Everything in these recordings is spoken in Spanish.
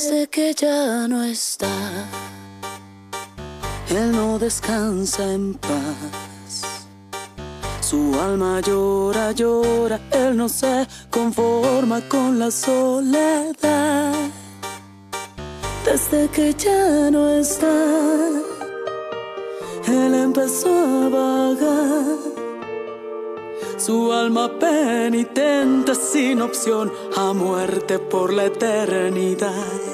Desde que ya no está, él no descansa en paz. Su alma llora, llora, él no se conforma con la soledad. Desde que ya no está, él empezó a vagar. Su alma penitente sin opción a muerte por la eternidad.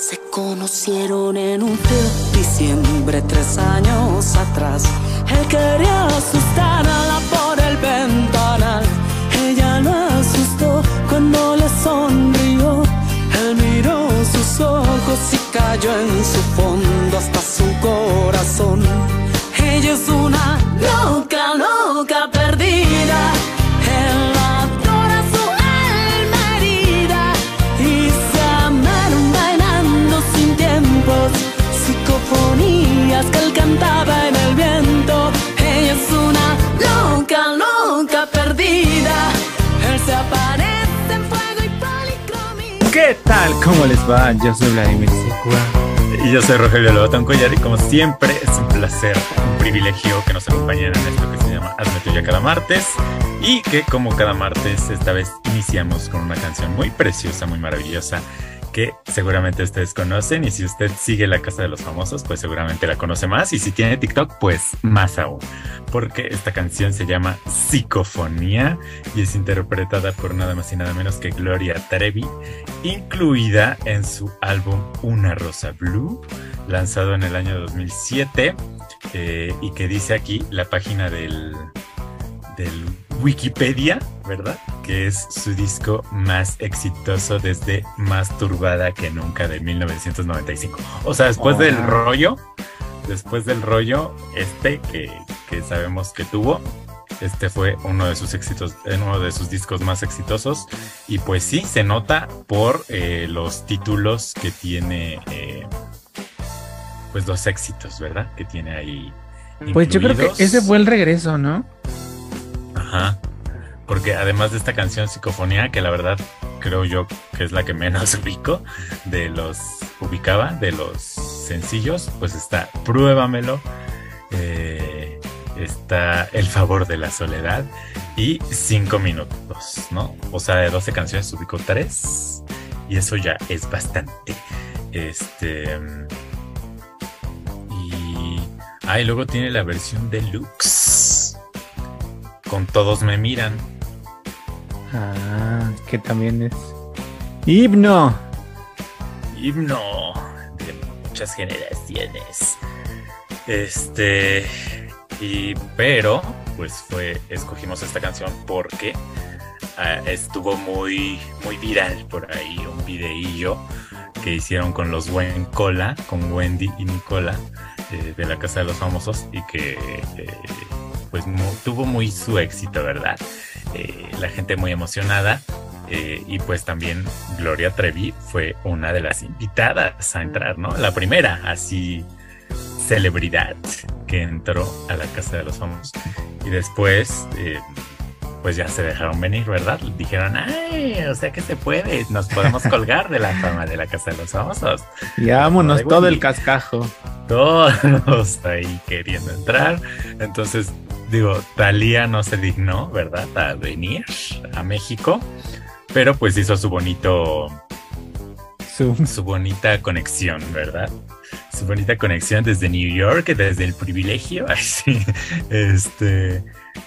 Se conocieron en un frío diciembre tres años atrás. Él quería asustarla por el ventanal. Ella lo asustó cuando le sonrió. Él miró sus ojos y cayó en su fondo hasta su corazón. Ella es una loca cantaba en el viento. Ella es una loca, loca perdida. Él se aparece en fuego y policromía. ¿Qué tal? ¿Cómo les va? Yo soy Vladimir Sicua. Y yo soy Rogelio Lobotón Collar y como siempre es un placer, un privilegio que nos acompañen en esto que se llama Hazme Tuya cada martes y que como cada martes esta vez iniciamos con una canción muy preciosa, muy maravillosa que seguramente ustedes conocen y si usted sigue la Casa de los Famosos pues seguramente la conoce más y si tiene TikTok pues más aún porque esta canción se llama Psicofonía y es interpretada por nada más y nada menos que Gloria Trevi incluida en su álbum Una Rosa Blue lanzado en el año 2007 eh, y que dice aquí la página del, del Wikipedia, ¿verdad? Que es su disco más exitoso desde Más Turbada que Nunca de 1995. O sea, después del rollo, después del rollo este que, que sabemos que tuvo, este fue uno de sus éxitos, eh, uno de sus discos más exitosos. Y pues sí, se nota por eh, los títulos que tiene, eh, pues los éxitos, ¿verdad? Que tiene ahí. Pues yo creo que ese fue el regreso, ¿no? Ajá. Porque además de esta canción Psicofonía, que la verdad creo yo que es la que menos ubico de los ubicaba, de los sencillos, pues está Pruébamelo, eh, está El favor de la soledad y Cinco minutos, ¿no? O sea, de 12 canciones ubico tres y eso ya es bastante. Este. Y. Ah, y luego tiene la versión deluxe con Todos me miran. Ah, que también es. Himno. Himno de muchas generaciones. Este. Y. Pero, pues fue. Escogimos esta canción porque ah, estuvo muy. Muy viral por ahí. Un videillo que hicieron con los Buen Cola, con Wendy y Nicola, eh, de la Casa de los Famosos, y que. eh, pues tuvo muy su éxito, ¿verdad? Eh, la gente muy emocionada. eh, y pues también Gloria Trevi fue una de las invitadas a entrar, ¿no? La primera, así, celebridad que entró a la Casa de los Famosos. Y después, eh, pues ya se dejaron venir, ¿verdad? Dijeron, ay, o sea que se puede, nos podemos colgar de la fama de la Casa de los Famosos. Y vámonos todo el cascajo. Todos ahí queriendo entrar. Entonces, digo, Talía no se dignó, ¿verdad? A venir a México. Pero pues hizo su bonito, Zoom. su bonita conexión, ¿verdad? Su bonita conexión desde New York, desde el privilegio. Ay, sí. Este.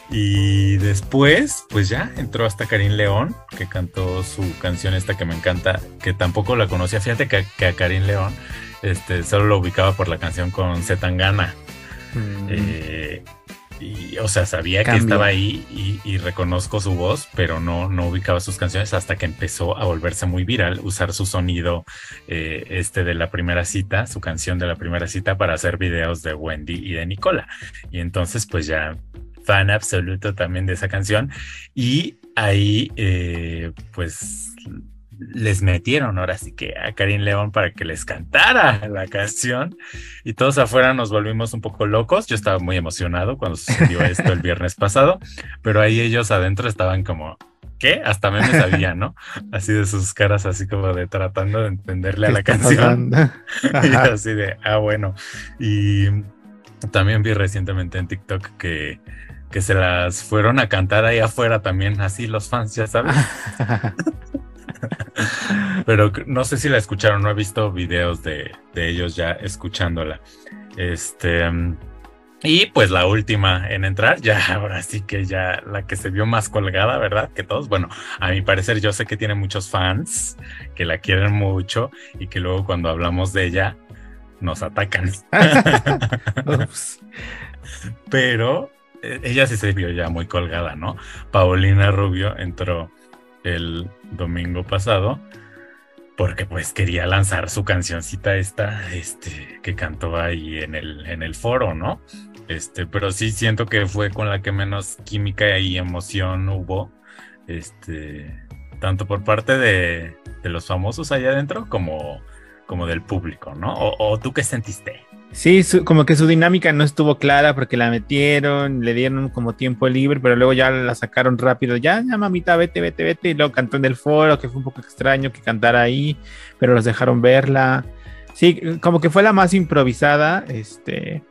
Y después, pues ya entró hasta Karim León, que cantó su canción esta que me encanta, que tampoco la conocía. Fíjate que, que a Karim León este, solo lo ubicaba por la canción con Zetangana. Mm, Eh, y, o sea, sabía que estaba ahí y, y reconozco su voz, pero no, no ubicaba sus canciones hasta que empezó a volverse muy viral, usar su sonido eh, este de la primera cita, su canción de la primera cita para hacer videos de Wendy y de Nicola. Y entonces, pues ya fan absoluto también de esa canción. Y ahí, eh, pues les metieron ahora sí que a Karim León para que les cantara la canción y todos afuera nos volvimos un poco locos. Yo estaba muy emocionado cuando sucedió esto el viernes pasado, pero ahí ellos adentro estaban como, ¿qué? Hasta me sabía, ¿no? Así de sus caras, así como de tratando de entenderle a ¿Qué la canción. Y así de, ah, bueno. Y también vi recientemente en TikTok que, que se las fueron a cantar ahí afuera también, así los fans, ya sabes. Pero no sé si la escucharon, no he visto videos de, de ellos ya escuchándola. Este. Y pues la última en entrar, ya ahora sí que ya la que se vio más colgada, ¿verdad? Que todos, bueno, a mi parecer yo sé que tiene muchos fans que la quieren mucho y que luego cuando hablamos de ella nos atacan. Pero eh, ella sí se vio ya muy colgada, ¿no? Paulina Rubio entró el domingo pasado porque pues quería lanzar su cancioncita esta, este, que cantó ahí en el, en el foro, ¿no? Este, pero sí siento que fue con la que menos química y emoción hubo, este, tanto por parte de, de los famosos allá adentro como, como del público, ¿no? O, o tú qué sentiste? Sí, como que su dinámica no estuvo clara porque la metieron, le dieron como tiempo libre, pero luego ya la sacaron rápido. Ya, ya, mamita, vete, vete, vete. Y luego cantó en el foro, que fue un poco extraño que cantara ahí, pero los dejaron verla. Sí, como que fue la más improvisada, este.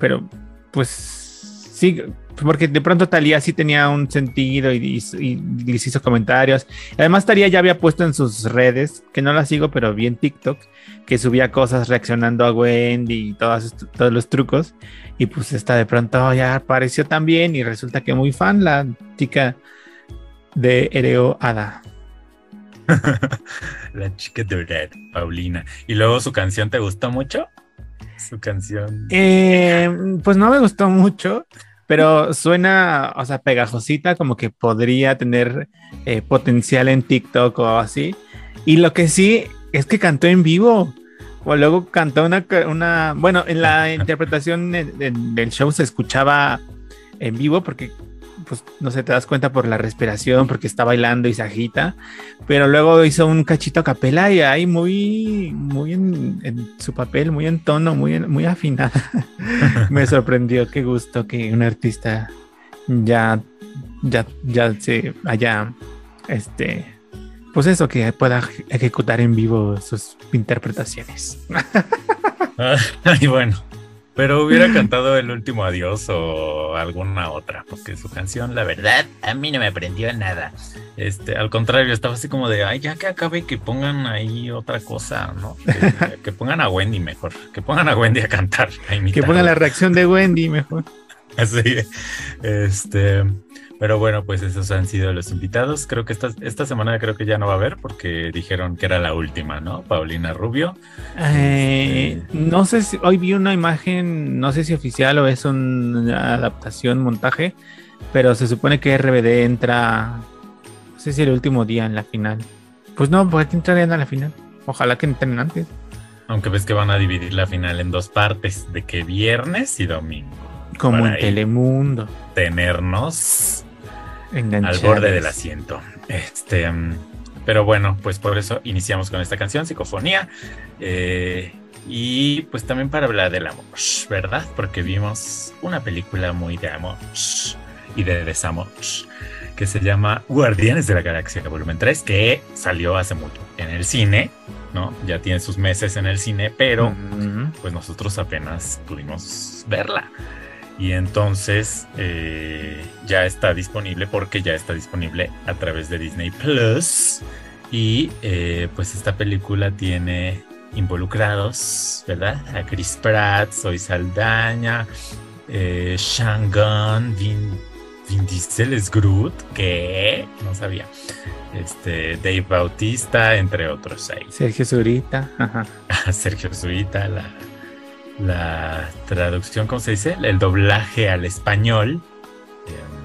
Pero, pues, sí, porque de pronto Talía sí tenía un sentido y, y- y les hizo comentarios. Además, Talía ya había puesto en sus redes, que no la sigo, pero vi en TikTok, que subía cosas reaccionando a Wendy y todos, todos los trucos. Y pues esta de pronto ya apareció también y resulta que muy fan la chica de Ereo Ada. La chica dorada, Paulina. Y luego su canción, ¿te gustó mucho? Su canción. Eh, pues no me gustó mucho, pero suena, o sea, pegajosita, como que podría tener eh, potencial en TikTok o así. Y lo que sí es que cantó en vivo. O luego cantó una, una bueno, en la interpretación de- de- del show se escuchaba en vivo porque, pues, no sé, te das cuenta por la respiración, porque está bailando y se agita, pero luego hizo un cachito a capela y ahí muy, muy en, su papel, muy en tono, muy, muy afinada. Me sorprendió, qué gusto que un artista ya, ya, ya se haya, este, pues eso, que pueda ejecutar en vivo sus interpretaciones. Ay, bueno. Pero hubiera cantado el último adiós o alguna otra, porque su canción, la verdad, a mí no me aprendió nada. Este, al contrario, estaba así como de, ay, ya que acabe, que pongan ahí otra cosa, ¿no? Que, que pongan a Wendy mejor, que pongan a Wendy a cantar. a Que imitarla. ponga la reacción de Wendy mejor. Así, este, pero bueno, pues esos han sido los invitados. Creo que esta, esta semana creo que ya no va a haber porque dijeron que era la última, ¿no? Paulina Rubio. Eh, Este- no sé si hoy vi una imagen, no sé si oficial o es una adaptación, montaje, pero se supone que RBD entra, no sé si el último día en la final. Pues no, porque entrarían a la final. Ojalá que entren antes. Aunque ves que van a dividir la final en dos partes, de que viernes y domingo. Como en Telemundo. Tenernos al enganchados. borde del asiento. Este, mm, pero bueno, pues por eso iniciamos con esta canción, Psicofonía. Eh, y pues también para hablar del amor, ¿verdad? Porque vimos una película muy de amor y de desamor que se llama Guardianes de la Galaxia Volumen 3, que salió hace mucho en el cine, ¿no? Ya tiene sus meses en el cine, pero pues nosotros apenas pudimos verla. Y entonces eh, ya está disponible porque ya está disponible a través de Disney Plus. Y eh, pues esta película tiene involucrados, ¿verdad? A Chris Pratt, Zoe Saldaña, eh, Sean Gunn, Vin, Vin Diesel es Groot, que no sabía. Este, Dave Bautista, entre otros ahí. Sergio Zurita. Ajá. Sergio Zurita la, la traducción, ¿cómo se dice? El doblaje al español. Eh,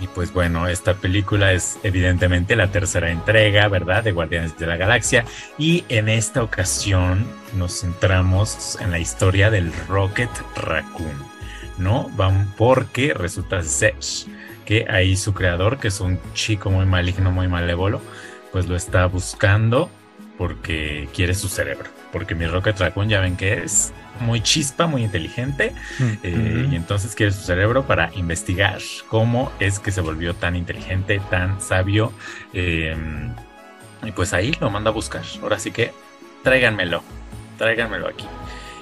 y pues bueno, esta película es evidentemente la tercera entrega, ¿verdad? De Guardianes de la Galaxia. Y en esta ocasión nos centramos en la historia del Rocket Raccoon, ¿no? Van porque resulta ser que ahí su creador, que es un chico muy maligno, muy malévolo, pues lo está buscando porque quiere su cerebro. Porque mi Rocket Raccoon ya ven que es muy chispa, muy inteligente. Eh, y entonces quiere su cerebro para investigar cómo es que se volvió tan inteligente, tan sabio. Em, y pues ahí lo manda a buscar. Ahora sí que tráiganmelo, tráiganmelo aquí.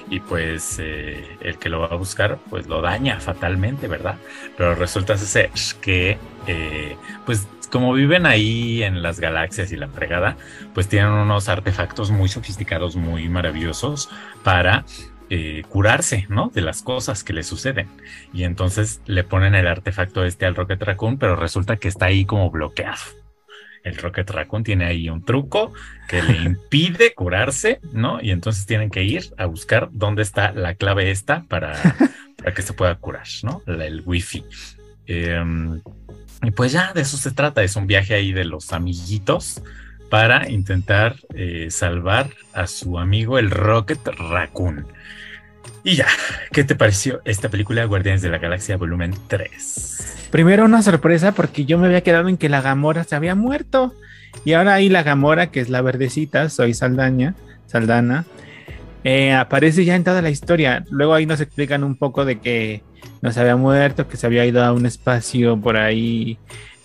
Y pues eh, el que lo va a buscar, pues lo daña fatalmente, ¿verdad? Pero resulta ser que, eh, pues como viven ahí en las galaxias y la fregada, pues tienen unos artefactos muy sofisticados, muy maravillosos para eh, curarse, ¿no? De las cosas que le suceden. Y entonces le ponen el artefacto este al Rocket Raccoon, pero resulta que está ahí como bloqueado. El Rocket Raccoon tiene ahí un truco que le impide curarse, ¿no? Y entonces tienen que ir a buscar dónde está la clave esta para, para que se pueda curar, ¿no? el wifi. Em, y pues ya de eso se trata, es un viaje ahí de los amiguitos para intentar eh, salvar a su amigo el Rocket Raccoon. Y ya, ¿qué te pareció esta película Guardianes de la Galaxia volumen 3? Primero una sorpresa porque yo me había quedado en que la Gamora se había muerto. Y ahora ahí la Gamora, que es la verdecita, soy Saldaña, Saldana, eh, aparece ya en toda la historia. Luego ahí nos explican un poco de que no se había muerto, que se había ido a un espacio por ahí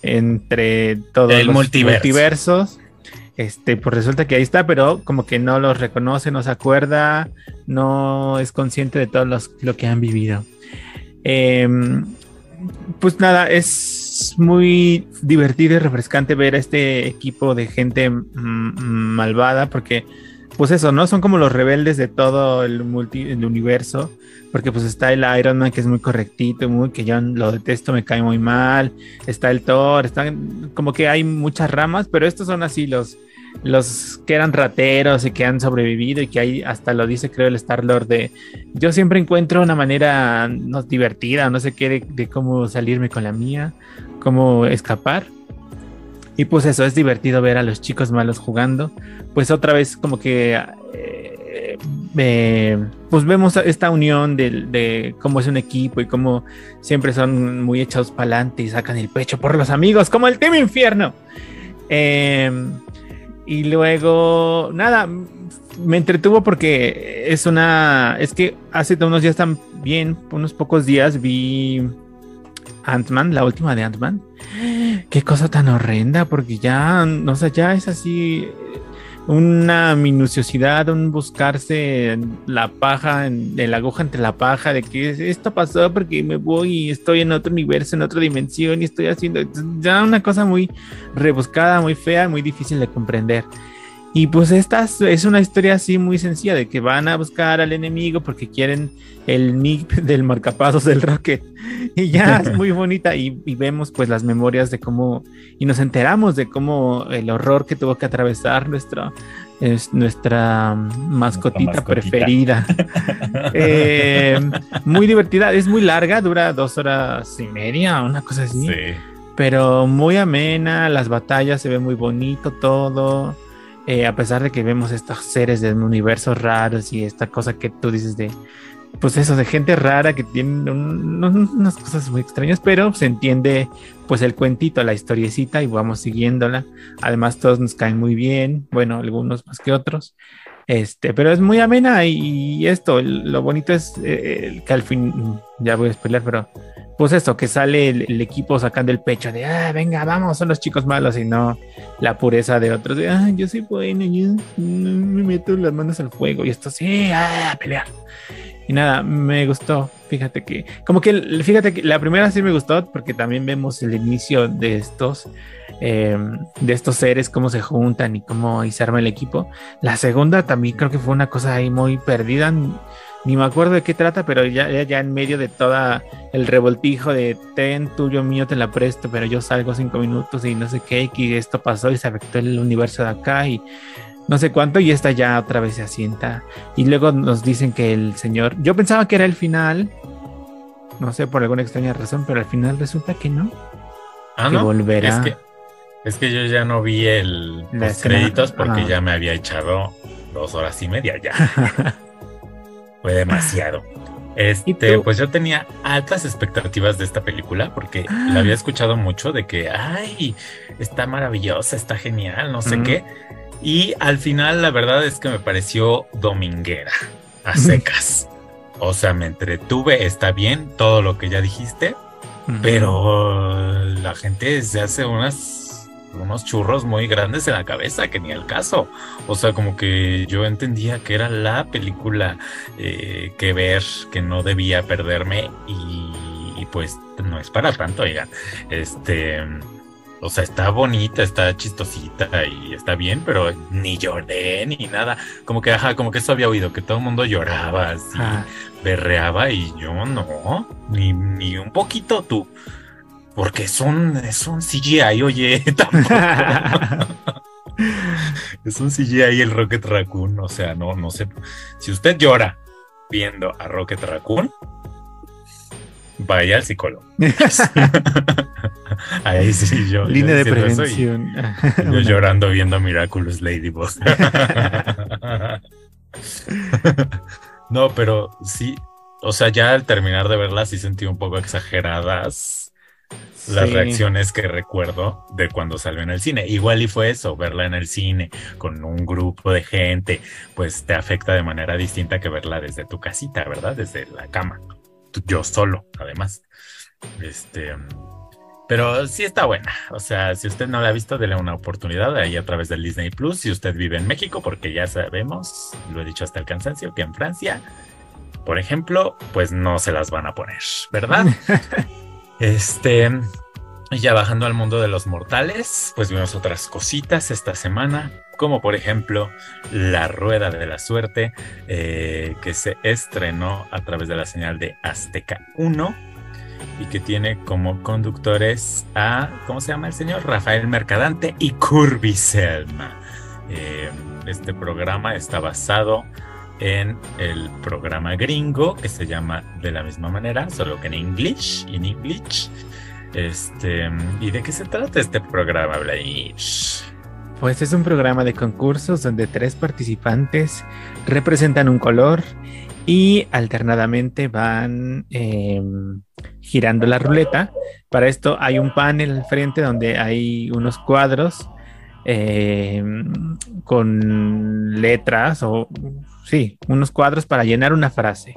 entre todos los multiversos este, pues resulta que ahí está, pero como que no los reconoce, no se acuerda, no es consciente de todo lo que han vivido. Em, pues nada, es muy divertido y refrescante ver a este equipo de gente malvada, porque pues eso, ¿no? Son como los rebeldes de todo el, multi el universo, porque pues está el Iron Man que es muy correctito, muy que yo lo detesto, me cae muy mal, está el Thor, están como que hay muchas ramas, pero estos son así los los que eran rateros y que han sobrevivido y que ahí hasta lo dice creo el Star Lord de yo siempre encuentro una manera no divertida, no sé qué de, cómo salirme con la mía, cómo escapar. Y pues eso, es divertido ver a los chicos malos jugando. Pues otra vez como que eh, pues vemos esta unión de, cómo es un equipo y cómo siempre son muy echados para adelante y sacan el pecho por los amigos, como el Team Infierno. Eh, y luego, nada, me entretuvo porque es una. Es que hace unos días también, unos pocos días, vi Ant-Man, la última de Ant-Man. Qué cosa tan horrenda, porque ya, no sé, ya es así una minuciosidad, un buscarse la paja, en, la aguja entre la paja, de que esto pasó porque me voy y estoy en otro universo, en otra dimensión y estoy haciendo ya una cosa muy rebuscada, muy fea, muy difícil de comprender. Y pues esta es una historia así muy sencilla de que van a buscar al enemigo porque quieren el nick del marcapasos del Rocket. Y ya es muy bonita y, vemos pues las memorias de cómo y nos enteramos de cómo el horror que tuvo que atravesar nuestra, es nuestra mascotita, preferida. Eh, muy divertida, es muy larga, dura dos horas y media, una cosa así. Pero muy amena, las batallas se ve muy bonito todo. Eh, a pesar de que vemos estos seres de universos raros y esta cosa que tú dices de, pues eso, de gente rara que tiene unas cosas muy extrañas, pero se entiende pues el cuentito, la historiecita y vamos siguiéndola. Además todos nos caen muy bien, bueno, algunos más que otros. Este, pero es muy amena y, esto, lo bonito es eh, que al fin, ya voy a spoiler, pero pues eso, que sale el, equipo sacando el pecho de, ah, venga, vamos, son los chicos malos y no la pureza de otros de, ah, yo soy bueno, yo me meto las manos al fuego y esto sí, ah, pelear. Y nada, me gustó, fíjate que, como que, fíjate que la primera sí me gustó porque también vemos el inicio de estos, em, de estos seres, cómo se juntan y cómo se arma el equipo. La segunda también creo que fue una cosa ahí muy perdida ni me acuerdo de qué trata, pero ya, ya, en medio de toda el revoltijo de ten tuyo mío te la presto, pero yo salgo cinco minutos y no sé qué, y esto pasó y se afectó el universo de acá y no sé cuánto, y esta ya otra vez se asienta. Y luego nos dicen que el señor, yo pensaba que era el final, no sé por alguna extraña razón, pero al final resulta que no. Ah, que no. volverá. Es que, es que yo ya no vi el, los créditos porque ya me había echado dos horas y media ya. Fue demasiado. Este, pues yo tenía altas expectativas de esta película porque la había escuchado mucho de que, ay, está maravillosa, está genial, no sé qué. Y al final, la verdad es que me pareció dominguera, a secas. O sea, me entretuve, está bien todo lo que ya dijiste, pero la gente se hace unas, unos churros muy grandes en la cabeza, que ni el caso. O sea, como que yo entendía que era la película eh, que ver, que no debía perderme y, y pues no es para tanto, oigan. Este o sea, está bonita, está chistosita y está bien, pero ni lloré ni nada. Como que, ajá, como que eso había oído, que todo el mundo lloraba así, berreaba y yo no, ni, ni un poquito tú. Porque es un, es un CGI, oye, tampoco. es un CGI el Rocket Raccoon, o sea, no, no sé. Si usted llora viendo a Rocket Raccoon, vaya al psicólogo. Ahí sí, yo. Línea de prevención. yo llorando viendo Miraculous Ladybug. no, pero sí, o sea, ya al terminar de verla sí sentí un poco exageradas las reacciones que recuerdo de cuando salió en el cine. Igual y fue eso, verla en el cine con un grupo de gente, pues te afecta de manera distinta que verla desde tu casita, ¿verdad? Desde la cama. Yo solo, además. Este, pero sí está buena. O sea, si usted no la ha visto, dele una oportunidad ahí a través del Disney Plus. Si usted vive en México, porque ya sabemos, lo he dicho hasta el cansancio, que en Francia, por ejemplo, pues no se las van a poner, ¿verdad? este. Ya bajando al mundo de los mortales, pues vimos otras cositas esta semana, como por ejemplo La Rueda de la Suerte, eh, que se estrenó a través de la señal de Azteca 1 y que tiene como conductores a, ¿cómo se llama el señor? Rafael Mercadante y Curby Selma. Eh, este programa está basado en el programa gringo que se llama de la misma manera, solo que en English, en English. Este, ¿y de qué se trata este programa, Blair? Pues es un programa de concursos donde tres participantes representan un color y alternadamente van em, girando la ruleta. Para esto hay un panel al frente donde hay unos cuadros em, con letras o sí, unos cuadros para llenar una frase.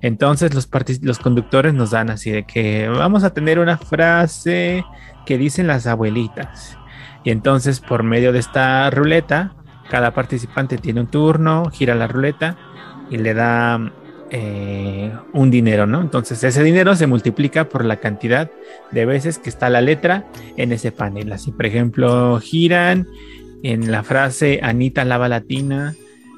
Entonces los, los conductores nos dan así de que vamos a tener una frase que dicen las abuelitas. Y entonces por medio de esta ruleta, cada participante tiene un turno, gira la ruleta y le da eh, un dinero, ¿no? Entonces ese dinero se multiplica por la cantidad de veces que está la letra en ese panel. Así, por ejemplo, giran en la frase Anita lava latina,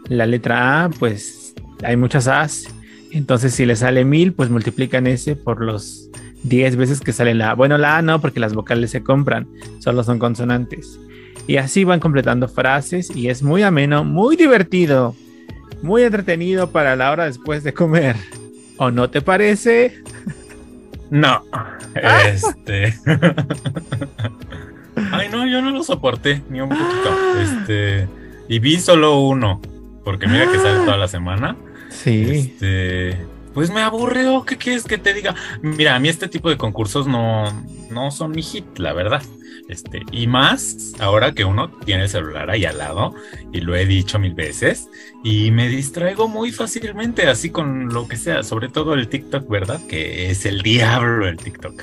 la letra A, pues hay muchas A's. Entonces, si le sale mil, pues multiplican ese por los 10 veces que sale la A. Bueno, la A no, porque las vocales se compran, solo son consonantes. Y así van completando frases y es muy ameno, muy divertido muy entretenido para la hora después de comer. ¿O no te parece? No. Este. Ay, no, yo no lo soporté ni un poquito. Este. Y vi solo uno. Porque mira que sale toda la semana. Sí. Este. Pues me aburrió. ¿Qué quieres que te diga? Mira, a mí este tipo de concursos no, no son mi hit, la verdad. Este, y más ahora que uno tiene el celular ahí al lado, y lo he dicho mil veces, y me distraigo muy fácilmente, así con lo que sea, sobre todo el TikTok, ¿verdad? Que es el diablo el TikTok.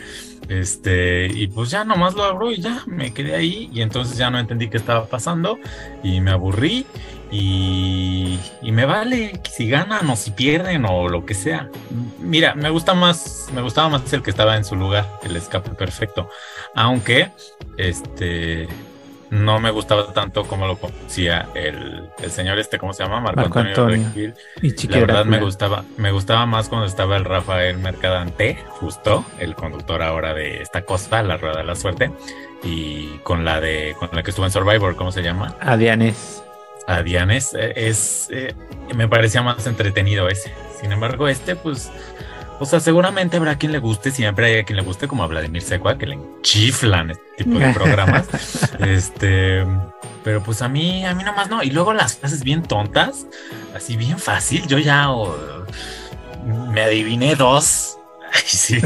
Este, y pues ya nomás lo abro y ya me quedé ahí, y entonces ya no entendí qué estaba pasando, y me aburrí, y, me vale si ganan o si pierden o lo que sea. Mira, me gusta más, me gustaba más el que estaba en su lugar, el escape perfecto. Aunque, este, no me gustaba tanto como lo conocía el, el señor este, ¿cómo se llama? Marco, Antonio. Y La verdad me gustaba, me gustaba más cuando estaba el Rafael Mercadante, justo, el conductor ahora de esta costa, la Rueda de la Suerte, y con la de, con la que estuvo en Survivor, ¿cómo se llama? Adianes a Dianes eh, es, eh, me parecía más entretenido ese. Sin embargo, este, pues, o sea, seguramente habrá quien le guste, siempre hay quien le guste, como a Vladimir Secua, que le enchiflan este tipo de programas. este, pero pues a mí, a mí nomás no. Y luego las frases bien tontas, así bien fácil. Yo ya me adiviné dos. Ay, sí.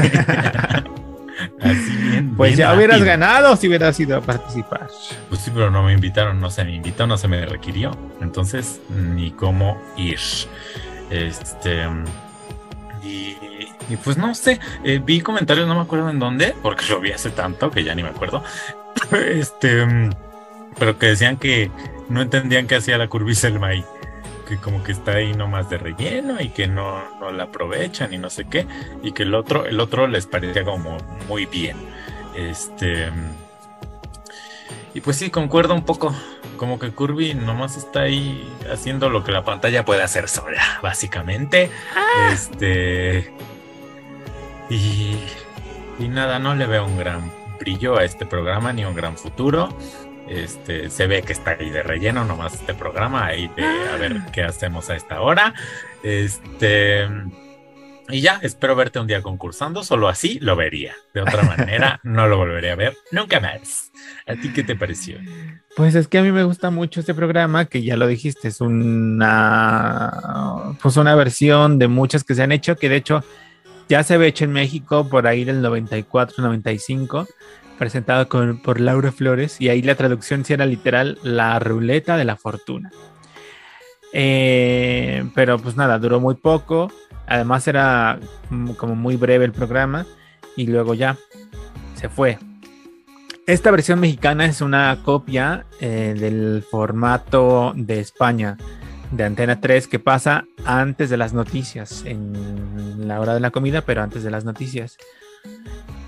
Así bien. Pues bien ya hubieras ganado si hubieras ido a participar. Pues sí, pero no me invitaron, no se me invitó, no se me requirió. Entonces, ni cómo ir. Este. Y, y pues no sé, eh, vi comentarios, no me acuerdo en dónde, porque lo vi hace tanto que ya ni me acuerdo. Este. mm, Pero que decían que no entendían qué hacía la curviselma ahí. Que como que está ahí nomás de relleno y que no, no la aprovechan y no sé qué. Y que el otro, el otro les parecía como muy bien. Este. Y pues sí, concuerdo un poco. Como que Kirby nomás está ahí haciendo lo que la pantalla puede hacer sola, básicamente. Este. Y. Y nada, no le veo un gran brillo a este programa ni un gran futuro. Este, se ve que está ahí de relleno nomás este programa, ahí de a ver qué hacemos a esta hora. Este. Y ya, espero verte un día concursando, solo así lo vería. De otra manera, no lo volveré a ver nunca más. ¿A ti qué te pareció? Pues es que a mí me gusta mucho este programa, que ya lo dijiste, es una, pues una versión de muchas que se han hecho, que de hecho ya se había hecho en México por ahí del 94-95, presentado por Laura Flores, y ahí la traducción sí era literal la ruleta de la fortuna. Eh, pero pues nada, duró muy poco, además era como muy breve el programa, y luego ya se fue. Esta versión mexicana es una copia eh, del formato de España, de Antena 3, que pasa antes de las noticias, en la hora de la comida, pero antes de las noticias.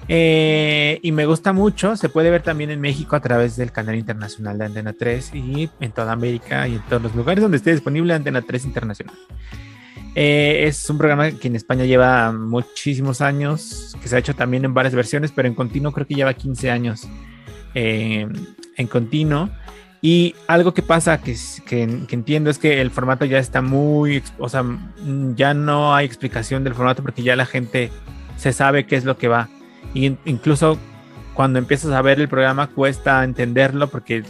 Eh, y me gusta mucho, se puede ver también en México a través del canal internacional de Antena 3 y en toda América y en todos los lugares donde esté disponible Antena 3 Internacional. Eh, es un programa que en España lleva muchísimos años, que se ha hecho también en varias versiones, pero en continuo creo que lleva 15 años eh, en continuo. Y algo que pasa que, que, entiendo es que el formato ya está muy, o sea, ya no hay explicación del formato porque ya la gente se sabe qué es lo que va. Y incluso cuando empiezas a ver el programa cuesta entenderlo porque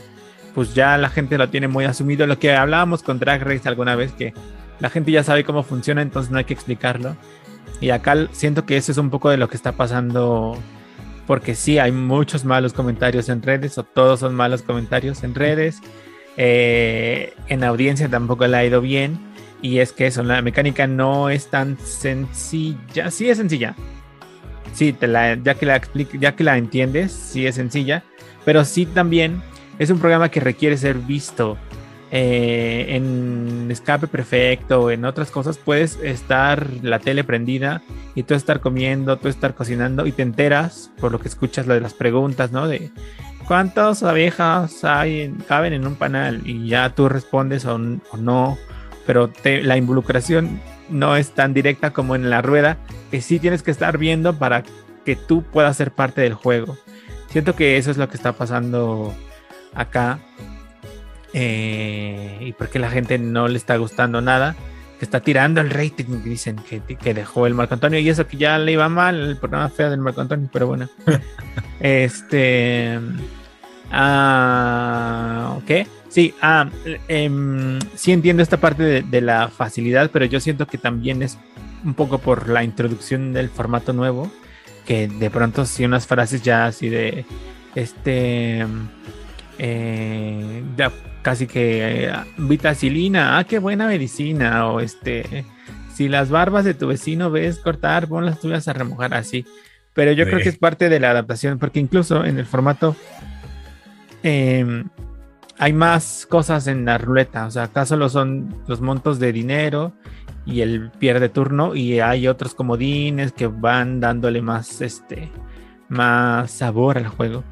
pues ya la gente lo tiene muy asumido. Lo que hablábamos con Drag Race alguna vez, que la gente ya sabe cómo funciona, entonces no hay que explicarlo. Y acá siento que eso es un poco de lo que está pasando, porque sí, hay muchos malos comentarios en redes, o todos son malos comentarios en redes. Eh, en audiencia tampoco le ha ido bien. Y es que eso, la mecánica no es tan sencilla. Sí es sencilla. Sí, te la, ya, que la explique, ya que la entiendes, sí es sencilla. Pero sí también es un programa que requiere ser visto. Eh, en escape perfecto, en otras cosas, puedes estar la tele prendida y tú estar comiendo, tú estar cocinando y te enteras por lo que escuchas de las preguntas, ¿no? De cuántas abejas hay, en, caben en un panal y ya tú respondes o, o no, pero la involucración no es tan directa como en la rueda, que sí tienes que estar viendo para que tú puedas ser parte del juego. Siento que eso es lo que está pasando acá eh, y porque la gente no le está gustando nada, que está tirando el rating, dicen que, que, dejó el Marco Antonio, y eso que ya le iba mal el programa feo del Marco Antonio, pero bueno. este. Ah, ok. Sí, ah, eh, sí entiendo esta parte de, de, la facilidad, pero yo siento que también es un poco por la introducción del formato nuevo, que de pronto sí unas frases ya así de este eh, ya casi que eh, vitacilina, ah, qué buena medicina, o este, si las barbas de tu vecino ves cortar, pon las tuyas a remojar así. Pero yo sí. creo que es parte de la adaptación, porque incluso en el formato eh, hay más cosas en la ruleta, o sea, acá solo son los montos de dinero y el pierde turno, y hay otros comodines que van dándole más, este, más sabor al juego.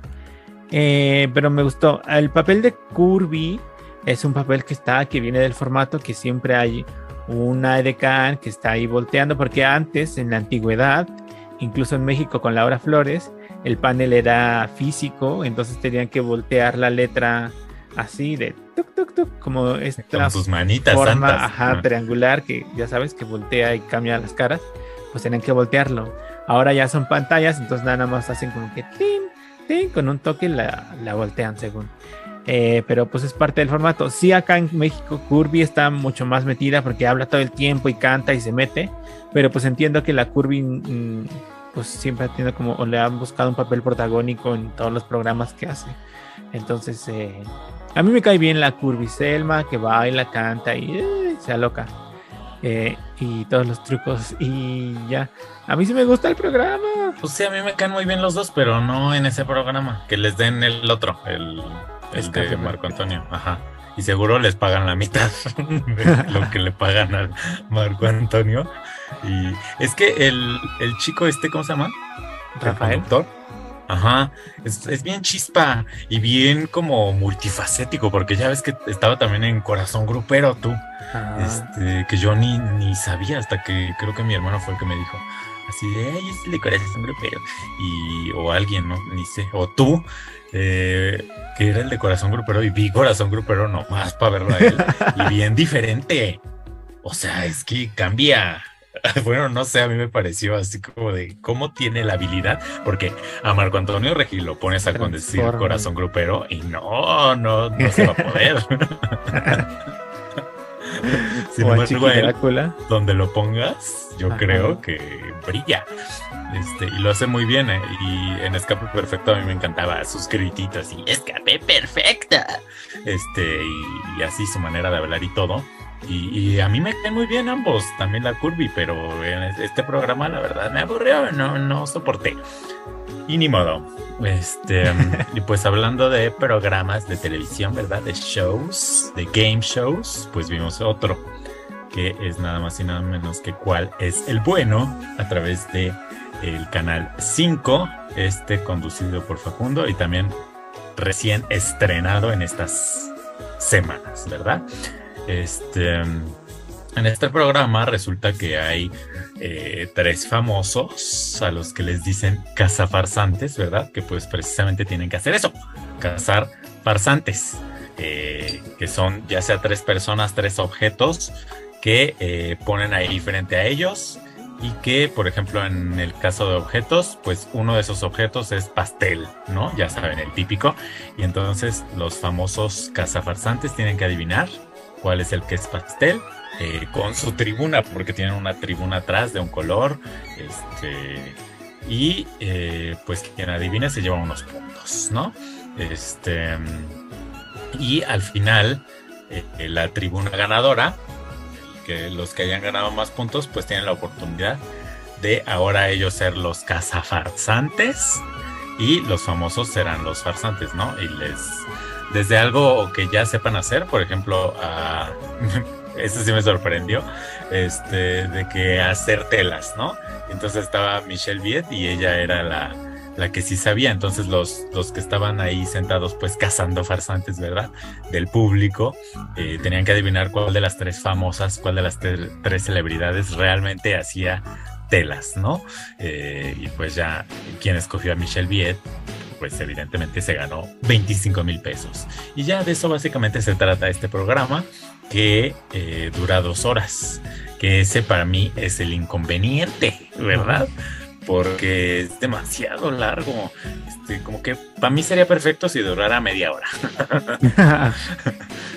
Eh, pero me gustó. El papel de Kirby es un papel que está, que viene del formato, que siempre hay una edecán que está ahí volteando, porque antes, en la antigüedad, incluso en México con Laura Flores, el panel era físico, entonces tenían que voltear la letra así de tuk tuk tuk, como esta con sus manitas forma santas. Ajá, triangular que ya sabes que voltea y cambia las caras, pues tenían que voltearlo. Ahora ya son pantallas, entonces nada más hacen como que ¡tin! Sí, con un toque la, la voltean según. Eh, pero pues es parte del formato. Sí, acá en México Kirby está mucho más metida porque habla todo el tiempo y canta y se mete. Pero pues entiendo que la Kirby, mmm, pues siempre tiene como, o le han buscado un papel protagónico en todos los programas que hace. Entonces, eh, a mí me cae bien la Curvy Selma, que baila, canta y eh, se aloca. Eh, y todos los trucos y ya. A mí sí me gusta el programa. Pues sí, a mí me caen muy bien los dos, pero no en ese programa. Que les den el otro, el, el de Marco Antonio. Ajá. Y seguro les pagan la mitad de lo que le pagan a Marco Antonio. Y es que el, el chico este, ¿cómo se llama? Rafael. Ajá, es, bien chispa y bien como multifacético, porque ya ves que estaba también en Corazón Grupero tú, este, que yo ni, ni sabía hasta que creo que mi hermano fue el que me dijo, así de, ay, es de Corazón Grupero, y, o alguien, ¿no? Ni sé, o tú, eh, que era el de Corazón Grupero, y vi Corazón Grupero nomás para verlo a él, y bien diferente, o sea, es que cambia, bueno, no sé, a mí me pareció así como de cómo tiene la habilidad, porque a Marco Antonio Regil lo pones a condecir corazón grupero y no, no, no se va a poder. donde lo pongas, yo creo que brilla. Este, y lo hace muy bien, ¿eh? y en Escape Perfecto a mí me encantaba sus grititos y Escape Perfecta. Este, y así su manera de hablar y todo. Y, a mí me caen muy bien ambos, también la Curvy, pero en este programa la verdad me aburrió, no, no soporté. Y ni modo. Este, y pues hablando de programas de televisión, ¿verdad? De shows, de game shows, pues vimos otro, que es nada más y nada menos que cuál es el bueno a través de el canal 5, este conducido por Facundo y también recién estrenado en estas semanas, ¿verdad? Este, en este programa resulta que hay eh, tres famosos a los que les dicen cazafarsantes, ¿verdad? Que pues precisamente tienen que hacer eso, cazar farsantes, eh, que son ya sea tres personas, tres objetos que eh, ponen ahí frente a ellos y que, por ejemplo, en el caso de objetos, pues uno de esos objetos es pastel, ¿no? Ya saben, el típico. Y entonces los famosos cazafarsantes tienen que adivinar cuál es el que es pastel, eh, con su tribuna, porque tienen una tribuna atrás de un color. Este, y eh, pues quien adivina se lleva unos puntos, ¿no? Este, y al final, eh, la tribuna ganadora, que los que hayan ganado más puntos, pues tienen la oportunidad de ahora ellos ser los cazafarsantes y los famosos serán los farsantes, ¿no? Y les desde algo que ya sepan hacer, por ejemplo, uh, este sí me sorprendió, este, de que hacer telas, ¿no? Entonces estaba Michelle Viet y ella era la, la que sí sabía. Entonces los, los que estaban ahí sentados pues cazando farsantes, ¿verdad? Del público, eh, tenían que adivinar cuál de las tres famosas, cuál de las tres celebridades realmente hacía telas, ¿no? Eh, y pues ya quien escogió a Michelle Viet pues evidentemente se ganó 25 mil pesos. Y ya de eso básicamente se trata este programa que eh, dura dos horas, que ese para mí es el inconveniente, ¿verdad? Porque es demasiado largo. Este, como que para mí sería perfecto si durara media hora.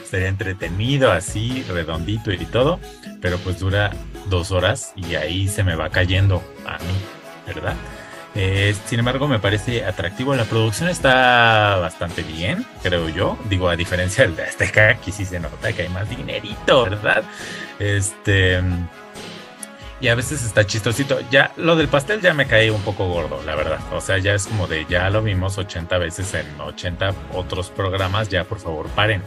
sería entretenido, así, redondito y todo, pero pues dura dos horas y ahí se me va cayendo a mí, ¿verdad? Eh, sin embargo, me parece atractivo. La producción está bastante bien, creo yo. Digo, a diferencia del de Azteca, aquí sí se nota que hay más dinerito, ¿verdad? Este. Y a veces está chistosito. Ya lo del pastel ya me cae un poco gordo, la verdad. O sea, ya es como de ya lo vimos 80 veces en 80 otros programas. Ya por favor paren.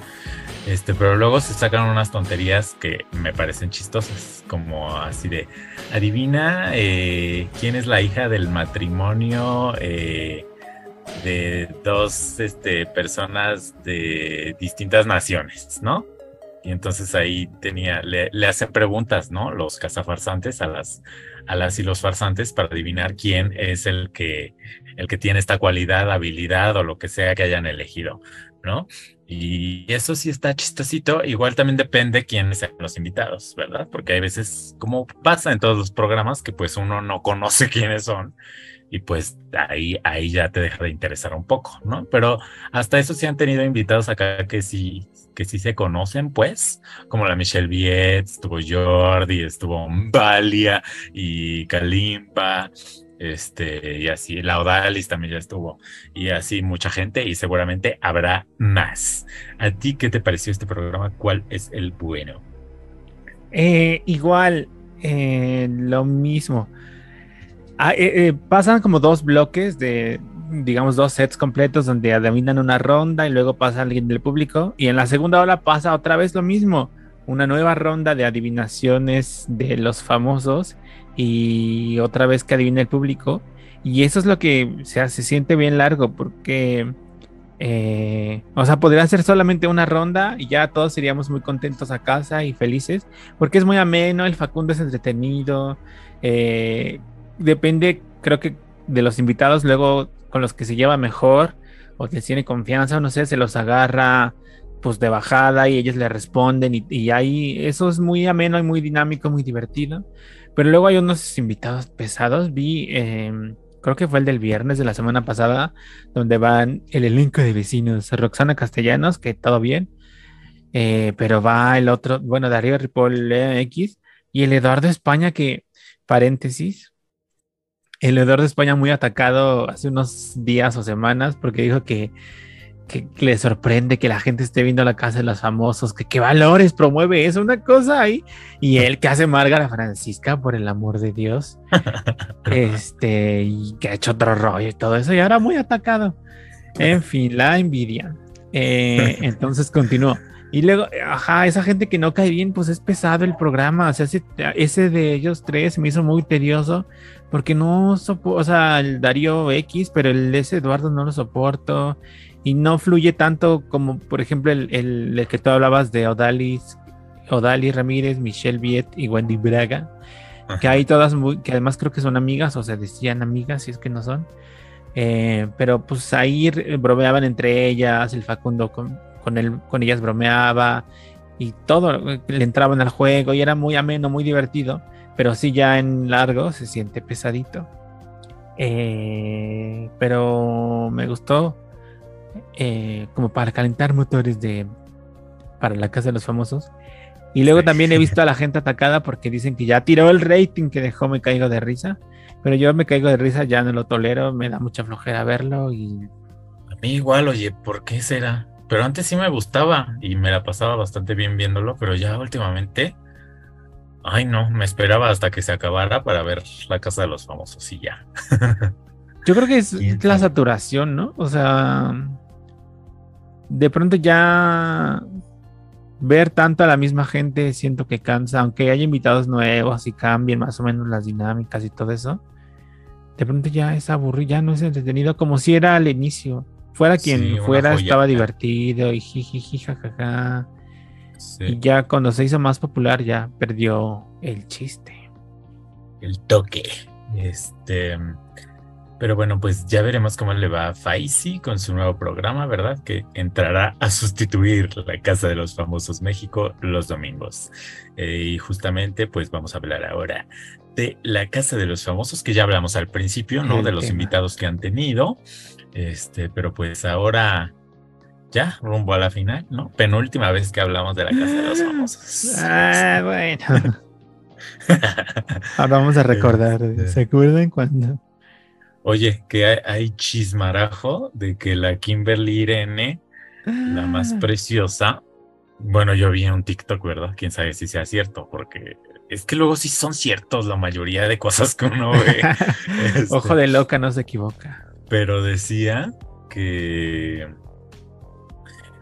Este, pero luego se sacan unas tonterías que me parecen chistosas, como así de, adivina eh, quién es la hija del matrimonio eh, de dos este, personas de distintas naciones, ¿no? Y entonces ahí tenía, le, hacen preguntas, ¿no? Los cazafarsantes a las, a las y los farsantes para adivinar quién es el que, el que tiene esta cualidad, habilidad o lo que sea que hayan elegido, ¿no? Y eso sí está chistosito. Igual también depende quiénes sean los invitados, ¿verdad? Porque hay veces, como pasa en todos los programas, que pues uno no conoce quiénes son. Y pues ahí, ahí ya te deja de interesar un poco, ¿no? Pero hasta eso sí han tenido invitados acá que sí, que sí se conocen, pues, como la Michelle Viet, estuvo Jordi, estuvo Valia y Kalimba, Este, y así, la Odalis también ya estuvo. Y así mucha gente, y seguramente habrá más. ¿A ti qué te pareció este programa? ¿Cuál es el bueno? Eh, igual, eh, lo mismo. Ah, eh, pasan como dos bloques de, digamos, dos sets completos donde adivinan una ronda y luego pasa alguien del público. Y en la segunda ola pasa otra vez lo mismo. Una nueva ronda de adivinaciones de los famosos y otra vez que adivina el público. Y eso es lo que se, se siente bien largo porque, eh, o sea, podría ser solamente una ronda y ya todos seríamos muy contentos a casa y felices porque es muy ameno, el Facundo es entretenido. Eh, depende, creo que de los invitados luego con los que se lleva mejor o que tiene confianza, no sé, se los agarra pues de bajada y ellos le responden y, y ahí eso es muy ameno y muy dinámico, muy divertido. Pero luego hay unos invitados pesados. Vi, em, creo que fue el del viernes de la semana pasada, donde van el elenco de vecinos, Roxana Castellanos, que todo bien. Eh, pero va el otro, bueno, Darío Ripoll X y el Eduardo España, que, paréntesis, el Eduardo España muy atacado hace unos días o semanas porque dijo que que, le sorprende que la gente esté viendo la casa de los famosos, que qué valores promueve eso, una cosa ahí. Y él que hace Margarita Francisca, por el amor de Dios. este, y que ha hecho otro rollo y todo eso, y ahora muy atacado. En fin, la envidia. Eh, entonces continúo. Y luego, ajá, esa gente que no cae bien, pues es pesado el programa. O sea, ese, ese de ellos tres me hizo muy tedioso porque no soporto, o sea, el Darío X, pero el de ese Eduardo no lo soporto y no fluye tanto como, por ejemplo, el, el, que tú hablabas de Odalis, Odalis Ramírez, Michelle Viet y Wendy Braga, que hay todas muy, que además creo que son amigas, o se decían amigas, si es que no son. Eh, pero pues ahí bromeaban entre ellas, el Facundo con, con, él, con ellas bromeaba y todo, le entraban al juego y era muy ameno, muy divertido, pero sí ya en largo se siente pesadito. Eh, pero me gustó eh, como para calentar motores de para la casa de los famosos. Y luego también he visto a la gente atacada porque dicen que ya tiró el rating que dejó Me Caigo de Risa. Pero yo me caigo de risa, ya no lo tolero, me da mucha flojera verlo y... A mí igual, oye, ¿por qué será? Pero antes sí me gustaba y me la pasaba bastante bien viéndolo, pero ya últimamente... Ay, no, me esperaba hasta que se acabara para ver la casa de los famosos y ya. Yo creo que es la saturación, ¿no? O sea, de pronto ya ver tanto a la misma gente siento que cansa, aunque haya invitados nuevos y cambien más o menos las dinámicas y todo eso. De pronto ya es aburrido, ya no es entretenido como si era al inicio. Fuera quien fuera, estaba divertido y jiji, jajaja. Y ya cuando se hizo más popular, ya perdió el chiste. El toque. Este. Pero bueno, pues ya veremos cómo le va a Faisy con su nuevo programa, ¿verdad? Que entrará a sustituir la Casa de los Famosos México los domingos. Eh, y justamente, pues vamos a hablar ahora de la Casa de los Famosos, que ya hablamos al principio, ¿no? de los invitados que han tenido. Este, pero pues ahora ya rumbo a la final, ¿no? Penúltima vez que hablamos de la Casa de los Famosos. Ah, bueno. ahora vamos a recordar. Este. ¿Se acuerdan cuando? Oye, que hay, chismarajo de que la Kimberly Irene, la más ah. preciosa, bueno, yo vi en un TikTok, ¿verdad? Quién sabe si sea cierto, porque es que luego sí son ciertos la mayoría de cosas que uno ve. Ojo de loca, no se equivoca. Pero decía que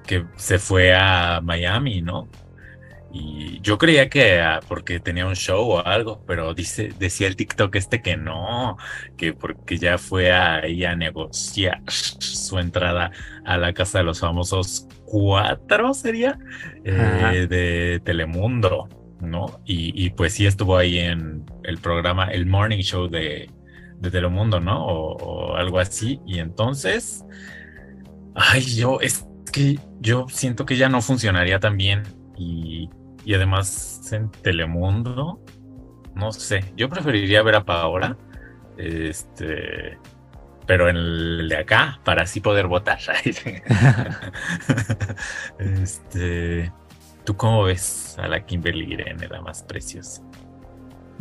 que se fue a Miami, ¿no? Y yo creía que ah, porque tenía un show o algo, pero dice, decía el TikTok este que no, que porque ya fue ahí a negociar su entrada a la casa de los famosos cuatro, sería, eh, de Telemundo, ¿no? Y, pues sí estuvo ahí en el programa, el Morning Show de, de Telemundo, ¿no? O, o algo así. Y entonces, ay, yo, es que yo siento que ya no funcionaría tan bien. Y y además en Telemundo, no sé, yo preferiría ver a Paola, este, pero en el de acá, para así poder votar. este, ¿tú cómo ves a la Kimberly Irene, la más preciosa?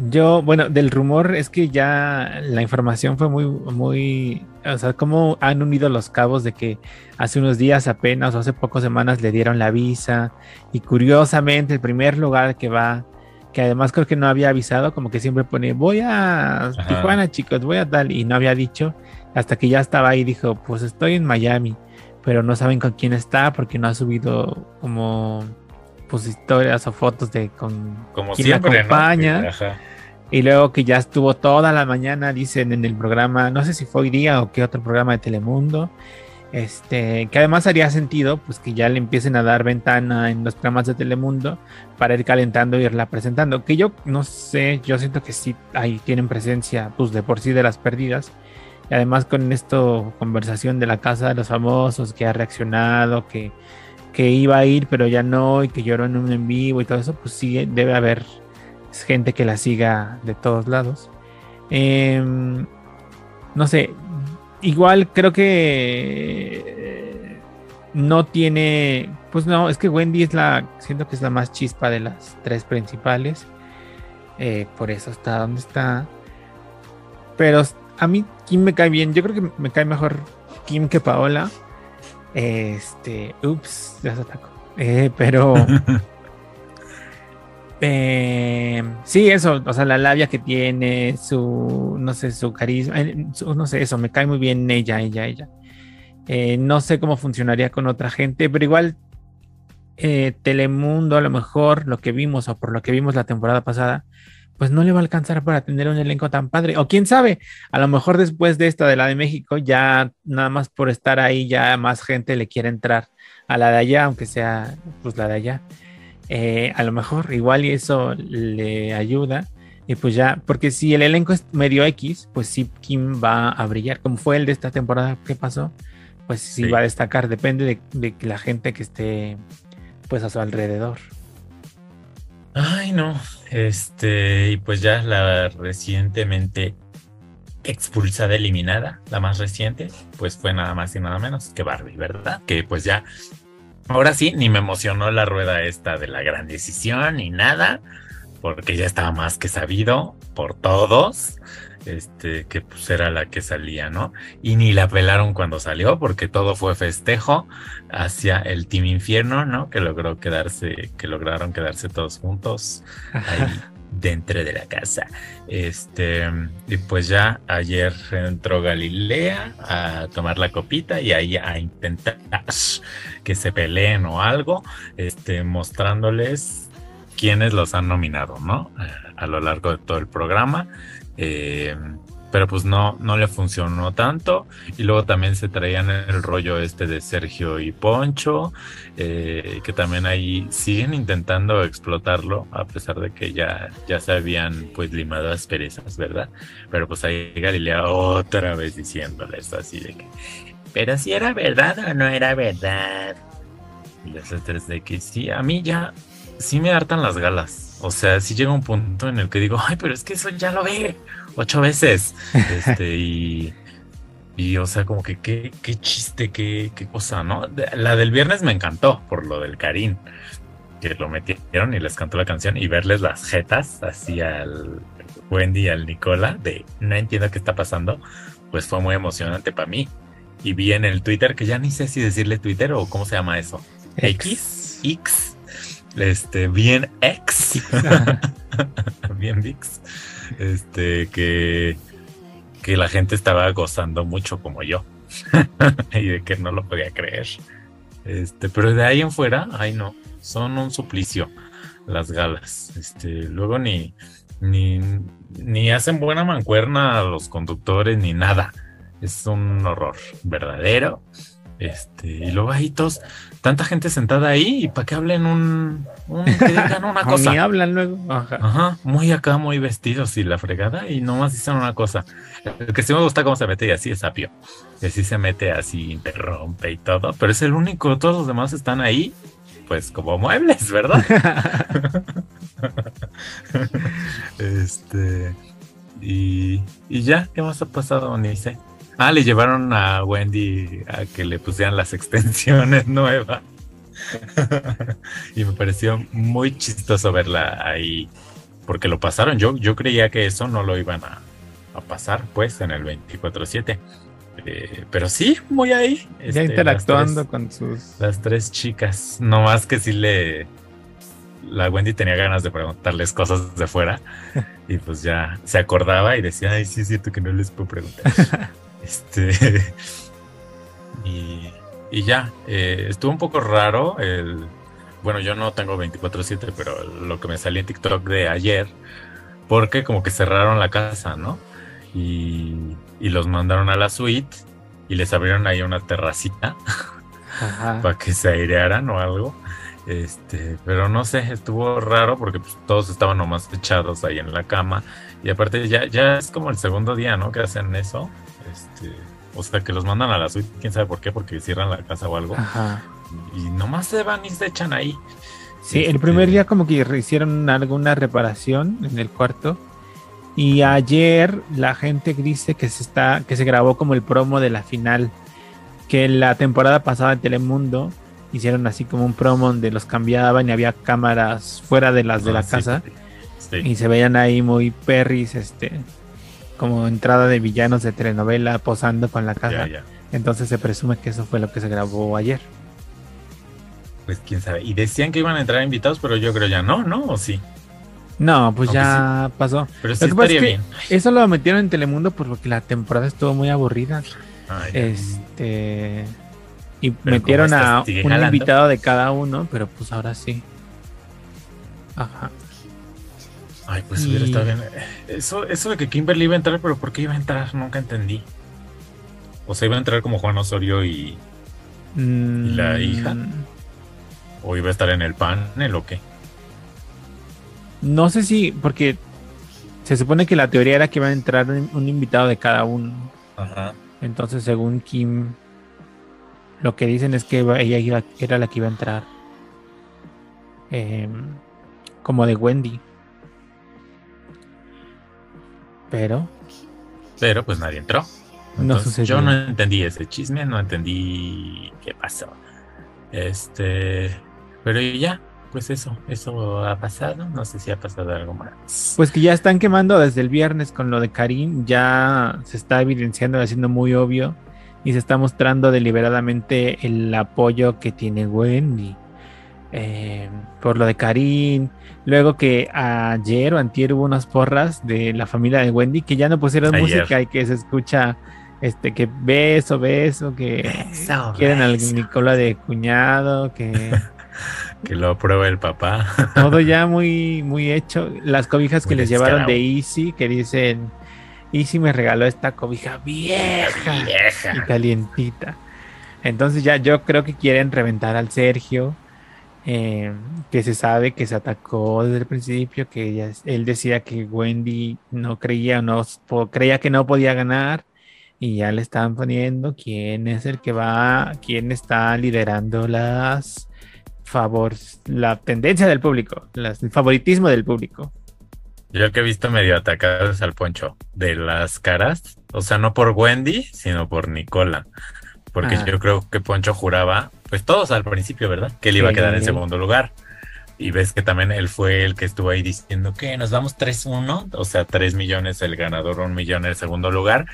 Yo, bueno, del rumor es que ya la información fue muy, muy, o sea, cómo han unido los cabos de que hace unos días apenas o hace pocas semanas le dieron la visa y curiosamente el primer lugar que va, que además creo que no había avisado, como que siempre pone, voy a Tijuana chicos, voy a tal, y no había dicho, hasta que ya estaba ahí, dijo, pues estoy en Miami, pero no saben con quién está porque no ha subido como pues historias o fotos de con como quién acompaña. Y luego que ya estuvo toda la mañana, dicen en el programa, no sé si fue hoy día o qué otro programa de Telemundo, este, que además haría sentido, pues que ya le empiecen a dar ventana en los programas de Telemundo para ir calentando e irla presentando. Que yo no sé, yo siento que sí ahí tienen presencia, pues de por sí de las perdidas. Y además con esto, conversación de la casa de los famosos, que ha reaccionado, que, que iba a ir, pero ya no, y que lloró en un en vivo y todo eso, pues sí debe haber gente que la siga de todos lados. Em, no sé, igual creo que eh, no tiene, pues no, es que Wendy es la, siento que es la más chispa de las tres principales. Eh, por eso está donde está. Pero a mí Kim me cae bien. Yo creo que me cae mejor Kim que Paola. Este, ups, ya se atacó. Eh, pero Eh, sí, eso, o sea, la labia que tiene, su, no sé, su carisma, eh, no sé, eso, me cae muy bien ella, ella, ella. Eh, no sé cómo funcionaría con otra gente, pero igual Telemundo, a lo mejor lo que vimos o por lo que vimos la temporada pasada, pues no le va a alcanzar para tener un elenco tan padre. O quién sabe, a lo mejor después de esta de la de México, ya nada más por estar ahí, ya más gente le quiere entrar a la de allá, aunque sea pues la de allá. Eh, a lo mejor igual y eso le ayuda. Y pues ya, porque si el elenco es medio X, pues sí, Kim va a brillar, como fue el de esta temporada que pasó, pues sí, va a destacar, depende de, de, la gente que esté pues a su alrededor. Ay, no, este, y pues ya la recientemente expulsada, eliminada, la más reciente, pues fue nada más y nada menos que Barbie, ¿verdad? Que pues ya Ahora sí, ni me emocionó la rueda esta de la gran decisión ni nada, porque ya estaba más que sabido por todos, este, que pues era la que salía, ¿no? Y ni la pelaron cuando salió, porque todo fue festejo hacia el Team Infierno, ¿no? Que logró quedarse, que lograron quedarse todos juntos ahí dentro de la casa. Este, y pues ya ayer entró Galilea a tomar la copita y ahí a intentar que se peleen o algo, este, mostrándoles quiénes los han nominado, ¿no? A, lo largo de todo el programa. Eh, pero pues no, no le funcionó tanto. Y luego también se traían el rollo este de Sergio y Poncho, eh, que también ahí siguen intentando explotarlo, a pesar de que ya, ya se habían pues limado asperezas, ¿verdad? Pero pues ahí Galilea otra vez diciéndoles así de que, pero si era verdad o no era verdad. Y las letras de que sí, a mí ya, sí me hartan las galas. O sea, si llega un punto en el que digo, ay, pero es que eso ya lo ve ocho veces. Este, y, y, o sea, como que qué, qué chiste, qué, qué cosa, ¿no? La del viernes me encantó por lo del Karim, que lo metieron y les cantó la canción y verles las jetas así al Wendy y al Nicola de no entiendo qué está pasando, pues fue muy emocionante para mí. Y vi en el Twitter, que ya ni sé si decirle Twitter o cómo se llama eso. X, X, este, bien X, bien VIX este, que, que la gente estaba gozando mucho como yo y de que no lo podía creer. Este, pero de ahí en fuera, ay no, son un suplicio las galas. Este, luego ni, ni, ni hacen buena mancuerna a los conductores ni nada. Es un horror verdadero. Este, y luego ahí todos, tanta gente sentada ahí y para que hablen un, que digan una cosa. Ni hablan luego. Ajá. muy acá, muy vestidos y la fregada y nomás dicen una cosa. El que sí me gusta cómo se mete y así es apio. Y así se mete, así interrumpe y todo, pero es el único, todos los demás están ahí, pues como muebles, ¿verdad? este, y, y ya, ¿qué más ha pasado, Ni sé. Ah, le llevaron a Wendy a que le pusieran las extensiones nuevas. y me pareció muy chistoso verla ahí porque lo pasaron. Yo, yo creía que eso no lo iban a, a pasar, pues, en el 24-7. Eh, pero sí, muy ahí. ya este, interactuando tres- con sus. Las tres chicas. No más que sí le. La Wendy tenía ganas de preguntarles cosas de fuera. y pues ya se acordaba y decía, ay, sí es cierto que no les puedo preguntar. Este. y, y ya. eh, estuvo un poco raro el. Bueno, yo no tengo 24-7, pero lo que me salió en TikTok de ayer. Porque como que cerraron la casa, ¿no? Y, y los mandaron a la suite. Y les abrieron ahí una terracita para que se airearan o algo. Este, pero no sé, estuvo raro porque pues, todos estaban nomás echados ahí en la cama. Y aparte ya, ya es como el segundo día, ¿no? Que hacen eso. Este, o sea, que los mandan a la suite, quién sabe por qué, porque cierran la casa o algo. Ajá. Y nomás se van y se echan ahí. Sí, el Este, primer día como que hicieron alguna reparación en el cuarto. Y ayer la gente dice que se está, que se grabó como el promo de la final. Que la temporada pasada en Telemundo hicieron así como un promo donde los cambiaban y había cámaras fuera de las de ah, la sí, casa. Sí. Y se veían ahí muy perris, este, como entrada de villanos de telenovela posando con la casa. ya, ya. Entonces se presume que eso fue lo que se grabó ayer. Pues quién sabe. Y decían que iban a entrar invitados, pero yo creo ya no, ¿no? ¿O sí? No, pues Aunque ya pasó. Pero sí Lo que pasa es estaría que bien. Eso lo metieron en Telemundo por lo que la temporada estuvo muy aburrida. Ya. Este. Y Pero metieron a un jalando. invitado de cada uno, pero pues ahora sí. Ajá. Ay, pues hubiera Y- estado bien. Eso, eso de que Kimberly iba a entrar, pero ¿por qué iba a entrar? Nunca entendí. O sea, iba a entrar como Juan Osorio y. ¿Y la hija? ¿O iba a estar en el panel o qué? No sé si, porque se supone que la teoría era que iba a entrar un, invitado de cada uno. Ajá. Entonces, según Kim, lo que dicen es que ella iba- era la que iba a entrar. Em, como de Wendy. Pero Pero pues nadie entró. No Entonces, sucedió. Yo no entendí ese chisme, no entendí qué pasó. Este. Pero ya, pues eso, eso ha pasado. No sé si ha pasado algo más. Pues que ya están quemando desde el viernes con lo de Karim, ya se está evidenciando, haciendo muy obvio y se está mostrando deliberadamente el apoyo que tiene Wendy eh, por lo de Karim. Luego que ayer o antier hubo unas porras de la familia de Wendy que ya no pusieron Ayer. música y que se escucha este que beso, beso, que Beso, quieren al beso. Nicola de cuñado, que Que lo apruebe el papá. todo ya muy, muy hecho. Las cobijas que les llevaron de. Easy, que dicen, Easy me regaló esta cobija vieja y Vieja. calientita. Entonces ya yo creo que quieren reventar al Sergio, eh, que se sabe que se atacó desde el principio, que ella- él decía que Wendy no creía, no creía que no podía ganar. Y ya le estaban poniendo quién es el que va, quién está liderando las favor, la tendencia del público, las- el favoritismo del público. Yo que he visto medio atacados al poncho de las caras, o sea, no por Wendy, sino por Nicola. Porque Ah. yo creo que Poncho juraba, pues todos al principio, ¿verdad? Que él iba a quedar en segundo lugar. Y ves que también él fue el que estuvo ahí diciendo que nos vamos 3-1, o sea, 3 millones el ganador, un millón el segundo lugar.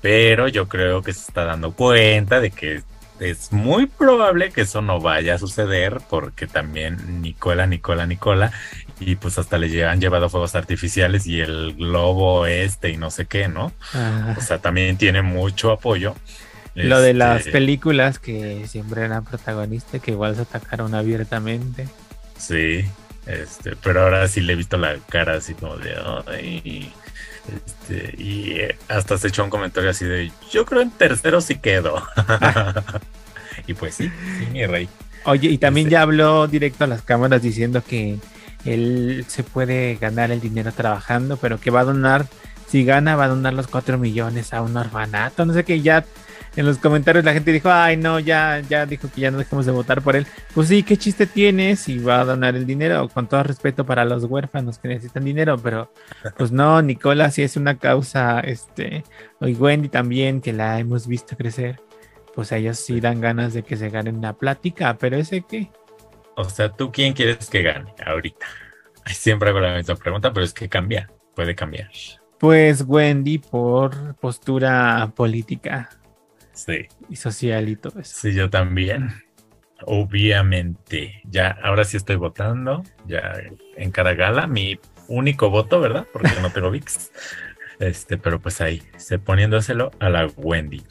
Pero yo creo que se está dando cuenta de que es muy probable que eso no vaya a suceder porque también Nicola, Nicola, Nicola y pues hasta le han llevado fuegos artificiales y el globo este y no sé qué, ¿no? Ah, O sea, también tiene mucho apoyo. Lo de las Este, películas que siempre eran protagonistas, que igual se atacaron abiertamente. Sí, este, pero ahora sí le he visto la cara así como de ay, este, y hasta se echó un comentario así de yo creo en tercero sí quedo. y pues sí, sí, mi rey. Oye, y también Sí. ya habló directo a las cámaras diciendo que él se puede ganar el dinero trabajando, pero que va a donar, si gana, va a donar los 4 millones a un orfanato. No sé qué, ya en los comentarios la gente dijo, ay, no, ya, ya dijo que ya no dejemos de votar por él. Pues sí, ¿qué chiste tiene si va a donar el dinero? Con todo respeto para los huérfanos que necesitan dinero, pero pues no, Nicola sí es una causa, este, y Wendy también, que la hemos visto crecer. Pues a ellos sí dan ganas de que se ganen la plática, pero ese qué. O sea, ¿tú quién quieres que gane ahorita? Siempre hago la misma pregunta, pero es que cambia, puede cambiar. Pues Wendy por postura política. Sí. Y social y todo eso. Sí, yo también. Obviamente. Ya, ahora sí estoy votando. Ya en cada gala, mi único voto, ¿verdad? Porque no tengo VIX. Este, pero pues ahí, se poniéndoselo a la Wendy.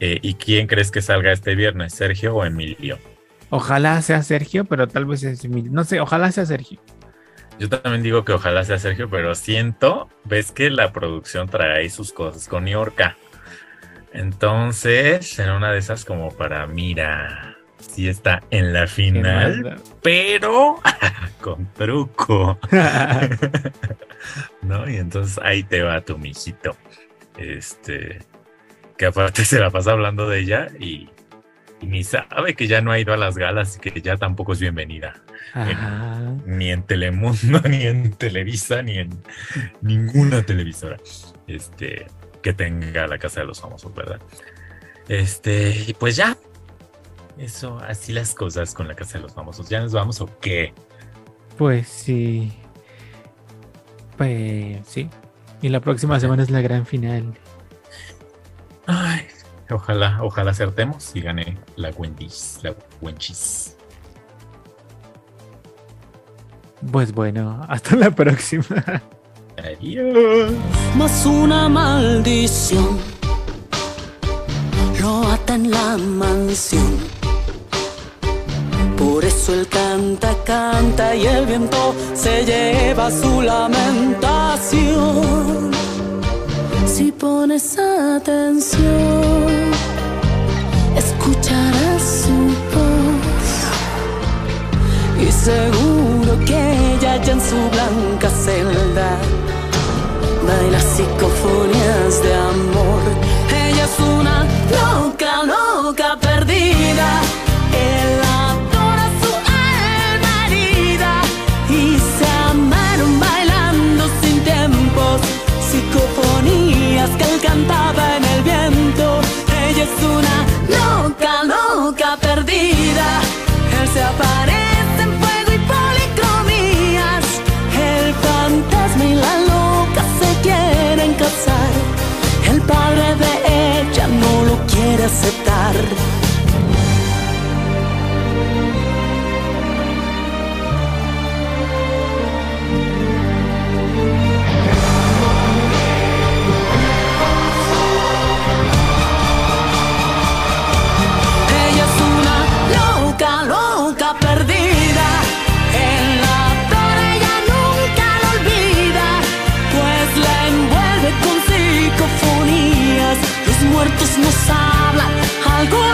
Eh, ¿Y quién crees que salga este viernes, Sergio o Emilio? Ojalá sea Sergio, pero tal vez es Emilio. No sé, ojalá sea Sergio. Yo también digo que ojalá sea Sergio, pero siento, ves que la producción trae sus cosas con York. Entonces, en una de esas como para, mira, sí está en la final, pero con truco. ¿No? Y entonces ahí te va tu mijito. Este, que aparte se la pasa hablando de ella y, ni sabe que ya no ha ido a las galas y que ya tampoco es bienvenida. ni en Telemundo, ni en Televisa, ni en ninguna televisora. Este, que tenga la casa de los famosos, ¿verdad? Este, y pues ya, eso, así las cosas con la Casa de los Famosos. ¿Ya nos vamos o qué? Pues sí. Pues sí. Y la próxima semana es la gran final. Ay, ojalá, ojalá acertemos y gane la Wendy's, la Wenchis. Pues bueno, hasta la próxima. Adiós. Más una maldición lo ata en la mansión por eso él canta, canta y el viento se lleva su lamentación. Si pones atención, aceptar. algo